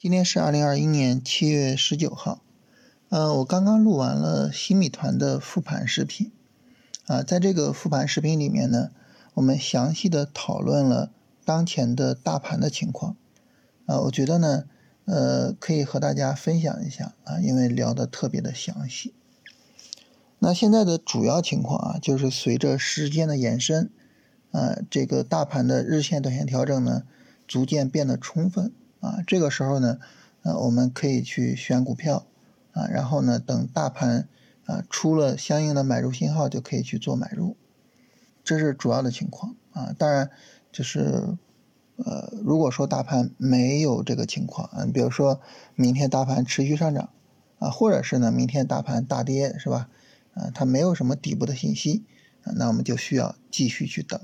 今天是二零二一年七月十九号，呃，我刚刚录完了新米团的复盘视频，啊，在这个复盘视频里面呢，我们详细的讨论了当前的大盘的情况，啊，我觉得呢，呃，可以和大家分享一下啊，因为聊的特别的详细。那现在的主要情况啊，就是随着时间的延伸，啊，这个大盘的日线、短线调整呢，逐渐变得充分。啊，这个时候呢，呃，我们可以去选股票，啊，然后呢，等大盘啊出了相应的买入信号，就可以去做买入，这是主要的情况啊。当然，就是呃，如果说大盘没有这个情况，嗯，比如说明天大盘持续上涨，啊，或者是呢明天大盘大跌，是吧？啊，它没有什么底部的信息，啊，那我们就需要继续去等，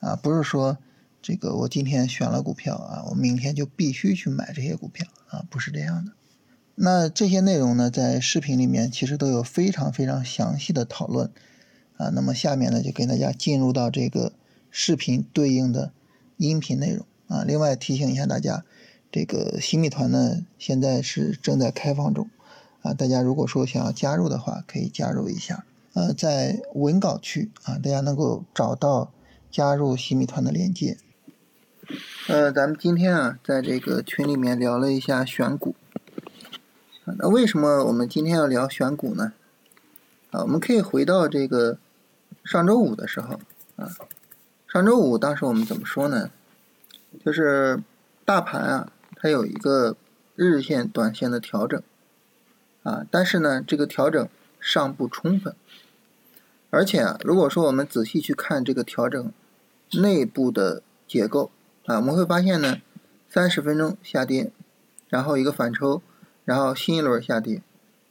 啊，不是说。这个我今天选了股票啊，我明天就必须去买这些股票啊，不是这样的。那这些内容呢，在视频里面其实都有非常非常详细的讨论啊。那么下面呢，就跟大家进入到这个视频对应的音频内容啊。另外提醒一下大家，这个新米团呢，现在是正在开放中啊。大家如果说想要加入的话，可以加入一下。呃，在文稿区啊，大家能够找到加入新米团的链接。呃，咱们今天啊，在这个群里面聊了一下选股。那为什么我们今天要聊选股呢？啊，我们可以回到这个上周五的时候啊，上周五当时我们怎么说呢？就是大盘啊，它有一个日线、短线的调整啊，但是呢，这个调整尚不充分，而且啊，如果说我们仔细去看这个调整内部的结构。啊，我们会发现呢，三十分钟下跌，然后一个反抽，然后新一轮下跌，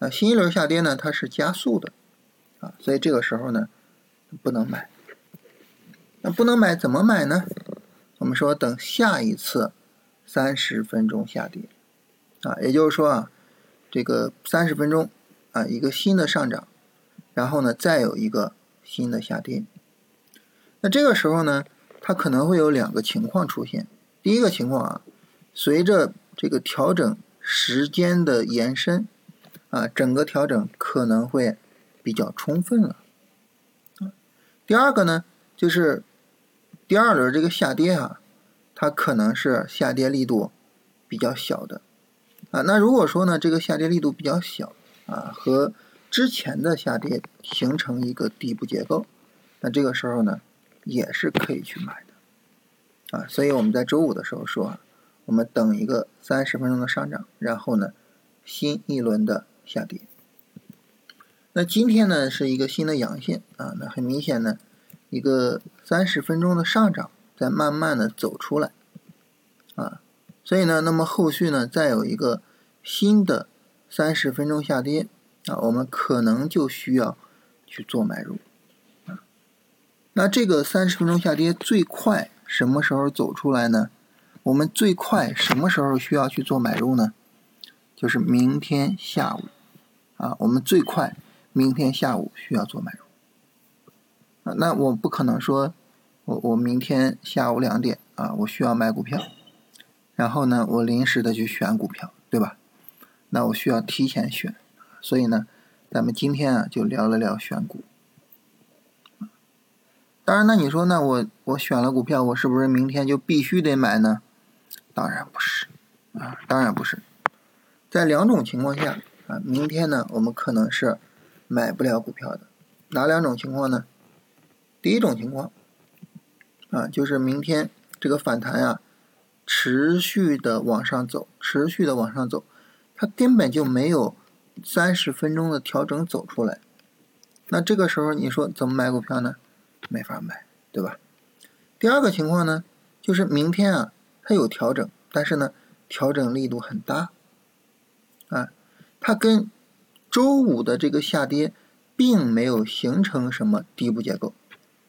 啊，新一轮下跌呢，它是加速的，啊，所以这个时候呢，不能买。那不能买怎么买呢？我们说等下一次三十分钟下跌，啊，也就是说啊，这个三十分钟啊一个新的上涨，然后呢再有一个新的下跌，那这个时候呢？它可能会有两个情况出现。第一个情况啊，随着这个调整时间的延伸，啊，整个调整可能会比较充分了。第二个呢，就是第二轮这个下跌啊，它可能是下跌力度比较小的。啊，那如果说呢，这个下跌力度比较小，啊，和之前的下跌形成一个底部结构，那这个时候呢？也是可以去买的，啊，所以我们在周五的时候说，我们等一个三十分钟的上涨，然后呢，新一轮的下跌。那今天呢是一个新的阳线啊，那很明显呢，一个三十分钟的上涨在慢慢的走出来，啊，所以呢，那么后续呢再有一个新的三十分钟下跌啊，我们可能就需要去做买入。那这个三十分钟下跌最快什么时候走出来呢？我们最快什么时候需要去做买入呢？就是明天下午啊，我们最快明天下午需要做买入。那我不可能说，我我明天下午两点啊，我需要买股票，然后呢，我临时的去选股票，对吧？那我需要提前选，所以呢，咱们今天啊就聊了聊选股。当然，那你说，那我我选了股票，我是不是明天就必须得买呢？当然不是，啊，当然不是。在两种情况下，啊，明天呢，我们可能是买不了股票的。哪两种情况呢？第一种情况，啊，就是明天这个反弹呀，持续的往上走，持续的往上走，它根本就没有三十分钟的调整走出来。那这个时候，你说怎么买股票呢？没法买，对吧？第二个情况呢，就是明天啊，它有调整，但是呢，调整力度很大，啊，它跟周五的这个下跌并没有形成什么底部结构，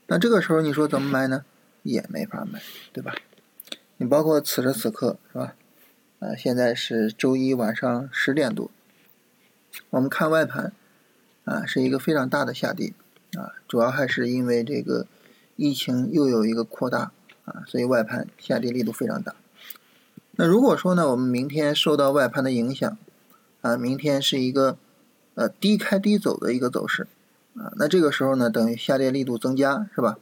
那这个时候你说怎么买呢？也没法买，对吧？你包括此时此刻是吧？啊，现在是周一晚上十点多，我们看外盘，啊，是一个非常大的下跌。啊，主要还是因为这个疫情又有一个扩大啊，所以外盘下跌力度非常大。那如果说呢，我们明天受到外盘的影响，啊，明天是一个呃低开低走的一个走势，啊，那这个时候呢，等于下跌力度增加，是吧？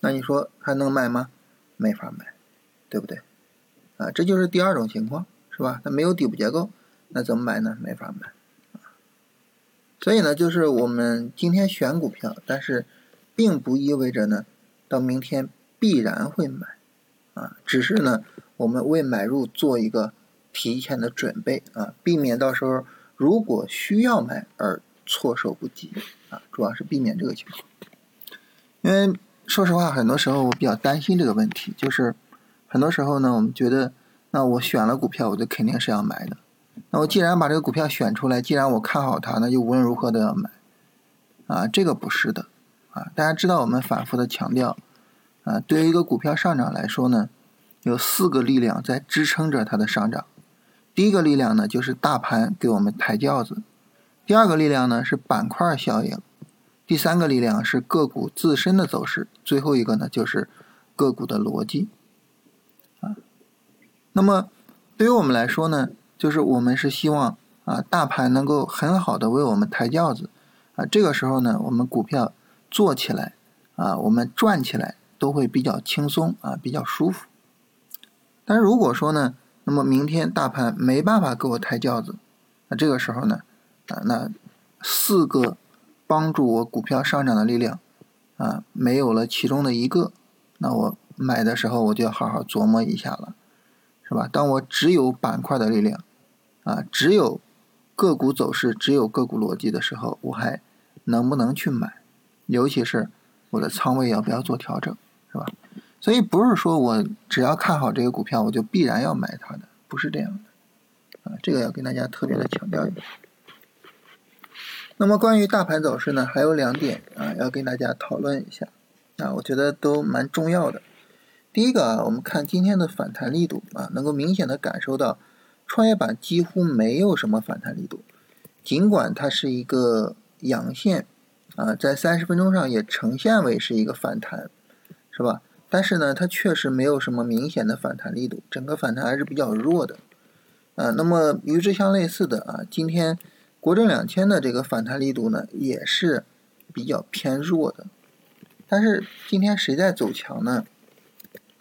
那你说还能买吗？没法买，对不对？啊，这就是第二种情况，是吧？它没有底部结构，那怎么买呢？没法买。所以呢，就是我们今天选股票，但是并不意味着呢，到明天必然会买，啊，只是呢，我们为买入做一个提前的准备啊，避免到时候如果需要买而措手不及啊，主要是避免这个情况。因为说实话，很多时候我比较担心这个问题，就是很多时候呢，我们觉得，那我选了股票，我就肯定是要买的。那我既然把这个股票选出来，既然我看好它，那就无论如何都要买，啊，这个不是的，啊，大家知道我们反复的强调，啊，对于一个股票上涨来说呢，有四个力量在支撑着它的上涨。第一个力量呢，就是大盘给我们抬轿子；第二个力量呢是板块效应；第三个力量是个股自身的走势；最后一个呢就是个股的逻辑。啊，那么对于我们来说呢？就是我们是希望啊，大盘能够很好的为我们抬轿子，啊，这个时候呢，我们股票做起来啊，我们转起来都会比较轻松啊，比较舒服。但如果说呢，那么明天大盘没办法给我抬轿子，那这个时候呢，啊，那四个帮助我股票上涨的力量啊，没有了其中的一个，那我买的时候我就要好好琢磨一下了，是吧？当我只有板块的力量。啊，只有个股走势，只有个股逻辑的时候，我还能不能去买？尤其是我的仓位要不要做调整，是吧？所以不是说我只要看好这个股票，我就必然要买它的，不是这样的。啊，这个要跟大家特别的强调一下。那么关于大盘走势呢，还有两点啊，要跟大家讨论一下。啊，我觉得都蛮重要的。第一个啊，我们看今天的反弹力度啊，能够明显的感受到。创业板几乎没有什么反弹力度，尽管它是一个阳线，啊，在三十分钟上也呈现为是一个反弹，是吧？但是呢，它确实没有什么明显的反弹力度，整个反弹还是比较弱的，啊，那么与之相类似的啊，今天国证两千的这个反弹力度呢，也是比较偏弱的，但是今天谁在走强呢？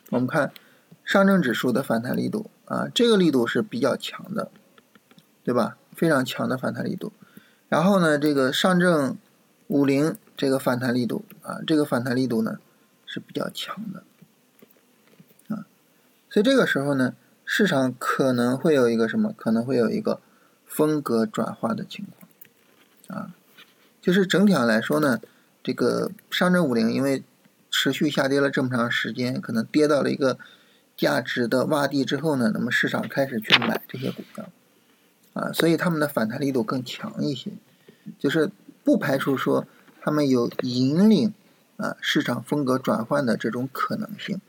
我们看上证指数的反弹力度。啊，这个力度是比较强的，对吧？非常强的反弹力度。然后呢，这个上证五零这个反弹力度啊，这个反弹力度呢是比较强的，啊，所以这个时候呢，市场可能会有一个什么？可能会有一个风格转化的情况，啊，就是整体上来说呢，这个上证五零因为持续下跌了这么长时间，可能跌到了一个。价值的洼地之后呢，那么市场开始去买这些股票，啊，所以他们的反弹力度更强一些，就是不排除说他们有引领啊市场风格转换的这种可能性。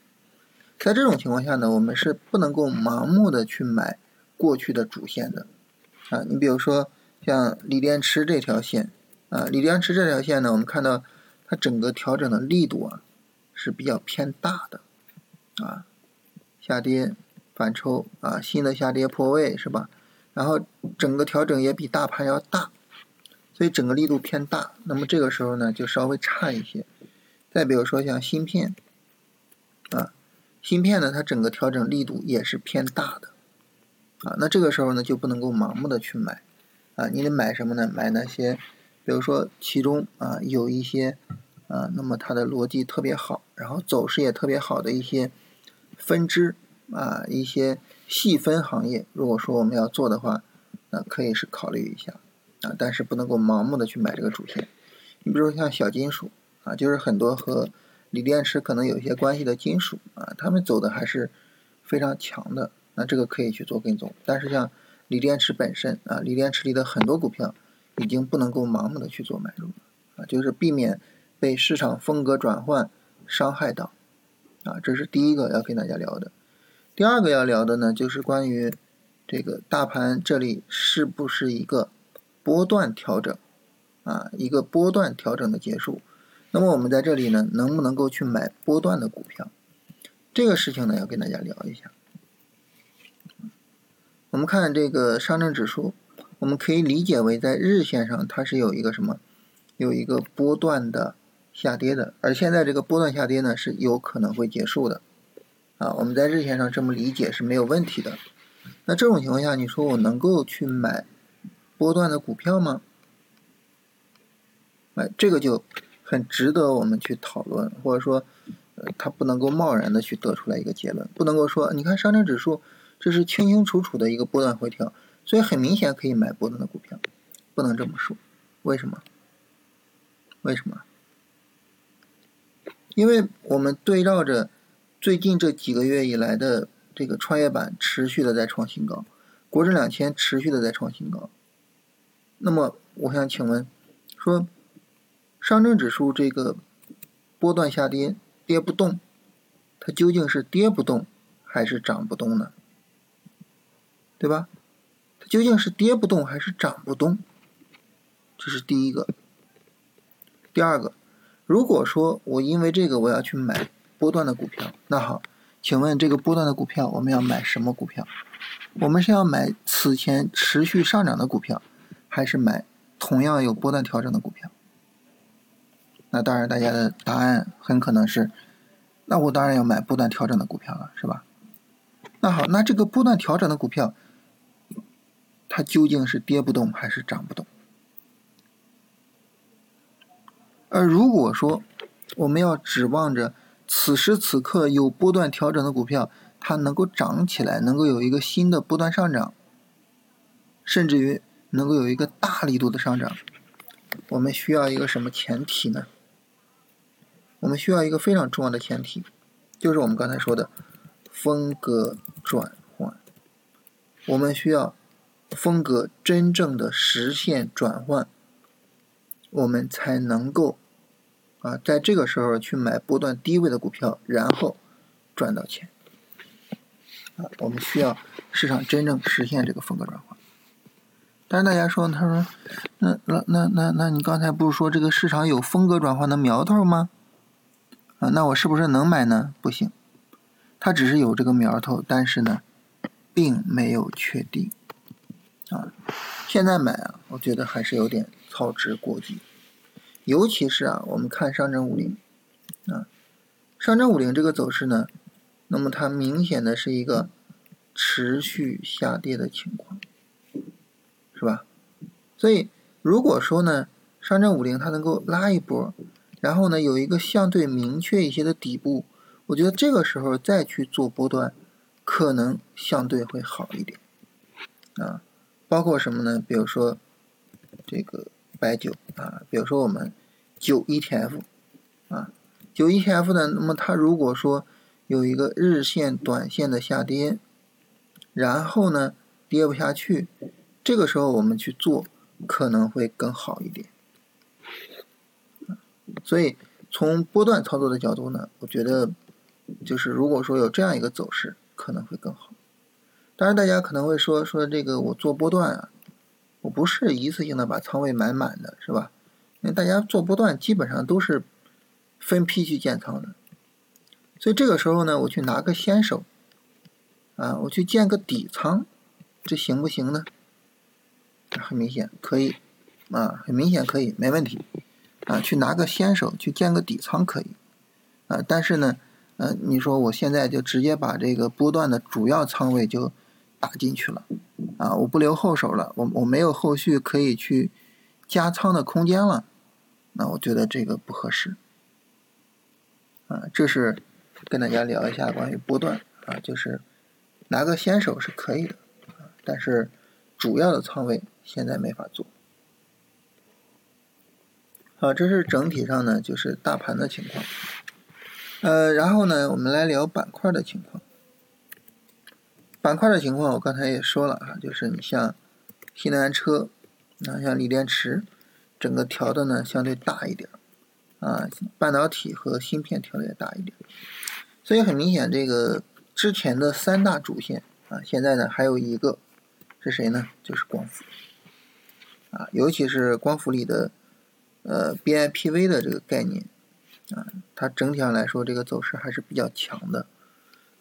在这种情况下呢，我们是不能够盲目的去买过去的主线的，啊，你比如说像锂电池这条线，啊，锂电池这条线呢，我们看到它整个调整的力度啊是比较偏大的，啊。下跌反抽啊，新的下跌破位是吧？然后整个调整也比大盘要大，所以整个力度偏大。那么这个时候呢，就稍微差一些。再比如说像芯片啊，芯片呢，它整个调整力度也是偏大的啊。那这个时候呢，就不能够盲目的去买啊。你得买什么呢？买那些，比如说其中啊有一些啊，那么它的逻辑特别好，然后走势也特别好的一些。分支啊，一些细分行业，如果说我们要做的话，那可以是考虑一下啊，但是不能够盲目的去买这个主线。你比如说像小金属啊，就是很多和锂电池可能有一些关系的金属啊，他们走的还是非常强的，那这个可以去做跟踪。但是像锂电池本身啊，锂电池里的很多股票已经不能够盲目的去做买入啊，就是避免被市场风格转换伤害到。啊，这是第一个要跟大家聊的。第二个要聊的呢，就是关于这个大盘这里是不是一个波段调整啊，一个波段调整的结束。那么我们在这里呢，能不能够去买波段的股票？这个事情呢，要跟大家聊一下。我们看这个上证指数，我们可以理解为在日线上它是有一个什么，有一个波段的下跌的，而现在这个波段下跌呢是有可能会结束的，啊，我们在日线上这么理解是没有问题的。那这种情况下，你说我能够去买波段的股票吗？哎，这个就很值得我们去讨论，或者说，呃，它不能够贸然的去得出来一个结论，不能够说，你看上证指数。这是清清楚楚的一个波段回调，所以很明显可以买波段的股票，不能这么说。为什么？为什么？因为我们对照着最近这几个月以来的这个创业板持续的在创新高，国证两千持续的在创新高。那么我想请问，说上证指数这个波段下跌跌不动，它究竟是跌不动还是涨不动呢？对吧？它究竟是跌不动还是涨不动？这是第一个。第二个，如果说我因为这个我要去买波段的股票，那好，请问这个波段的股票我们要买什么股票？我们是要买此前持续上涨的股票，还是买同样有波段调整的股票？那当然，大家的答案很可能是，那我当然要买波段调整的股票了，是吧？那好，那这个波段调整的股票。它究竟是跌不动还是涨不动？而如果说我们要指望着此时此刻有波段调整的股票，它能够涨起来，能够有一个新的波段上涨，甚至于能够有一个大力度的上涨，我们需要一个什么前提呢？我们需要一个非常重要的前提，就是我们刚才说的风格转换，我们需要。风格真正的实现转换，我们才能够啊，在这个时候去买波段低位的股票，然后赚到钱。啊，我们需要市场真正实现这个风格转换。但是大家说，他说，那那那那那你刚才不是说这个市场有风格转换的苗头吗？啊，那我是不是能买呢？不行，它只是有这个苗头，但是呢，并没有确定。啊，现在买啊，我觉得还是有点操之过急，尤其是啊，我们看上证五零，啊，上证五零这个走势呢，那么它明显的是一个持续下跌的情况，是吧？所以如果说呢，上证五零它能够拉一波，然后呢有一个相对明确一些的底部，我觉得这个时候再去做波段，可能相对会好一点，啊。包括什么呢？比如说这个白酒啊，比如说我们九 ETF 啊，九 ETF 呢，那么它如果说有一个日线、短线的下跌，然后呢跌不下去，这个时候我们去做可能会更好一点。所以从波段操作的角度呢，我觉得就是如果说有这样一个走势，可能会更好。当然，大家可能会说说这个我做波段啊，我不是一次性的把仓位买满的，是吧？因为大家做波段基本上都是分批去建仓的，所以这个时候呢，我去拿个先手啊，我去建个底仓，这行不行呢？很明显可以啊，很明显可以，没问题。啊，去拿个先手去建个底仓可以。啊，但是呢，呃，你说我现在就直接把这个波段的主要仓位就打进去了，啊，我不留后手了，我我没有后续可以去加仓的空间了，那我觉得这个不合适，啊，这是跟大家聊一下关于波段啊，就是拿个先手是可以的，但是主要的仓位现在没法做。好，这是整体上呢，就是大盘的情况，呃，然后呢，我们来聊板块的情况。板块的情况，我刚才也说了啊，就是你像新能源车，啊，像锂电池，整个调的呢相对大一点，啊，半导体和芯片调的也大一点，所以很明显，这个之前的三大主线啊，现在呢还有一个是谁呢？就是光伏，啊，尤其是光伏里的呃 BIPV 的这个概念，啊，它整体上来说这个走势还是比较强的。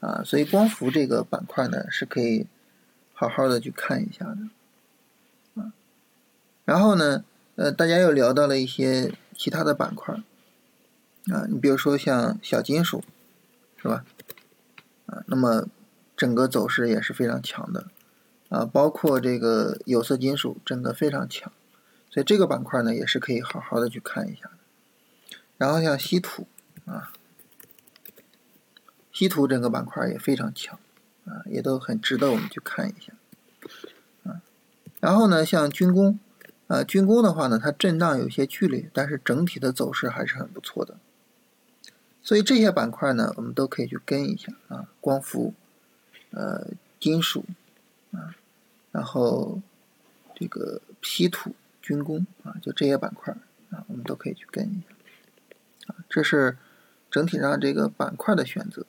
啊，所以光伏这个板块呢是可以好好的去看一下的，啊，然后呢，呃，大家又聊到了一些其他的板块，啊，你比如说像小金属，是吧？啊，那么整个走势也是非常强的，啊，包括这个有色金属整个非常强，所以这个板块呢也是可以好好的去看一下。然后像稀土，啊，稀土整个板块也非常强。啊，也都很值得我们去看一下，啊，然后呢，像军工，呃，军工的话呢，它震荡有些剧烈，但是整体的走势还是很不错的，所以这些板块呢，我们都可以去跟一下啊，光伏，呃，金属，啊，然后这个稀土、军工啊，就这些板块啊，我们都可以去跟一下，啊，这是整体上这个板块的选择。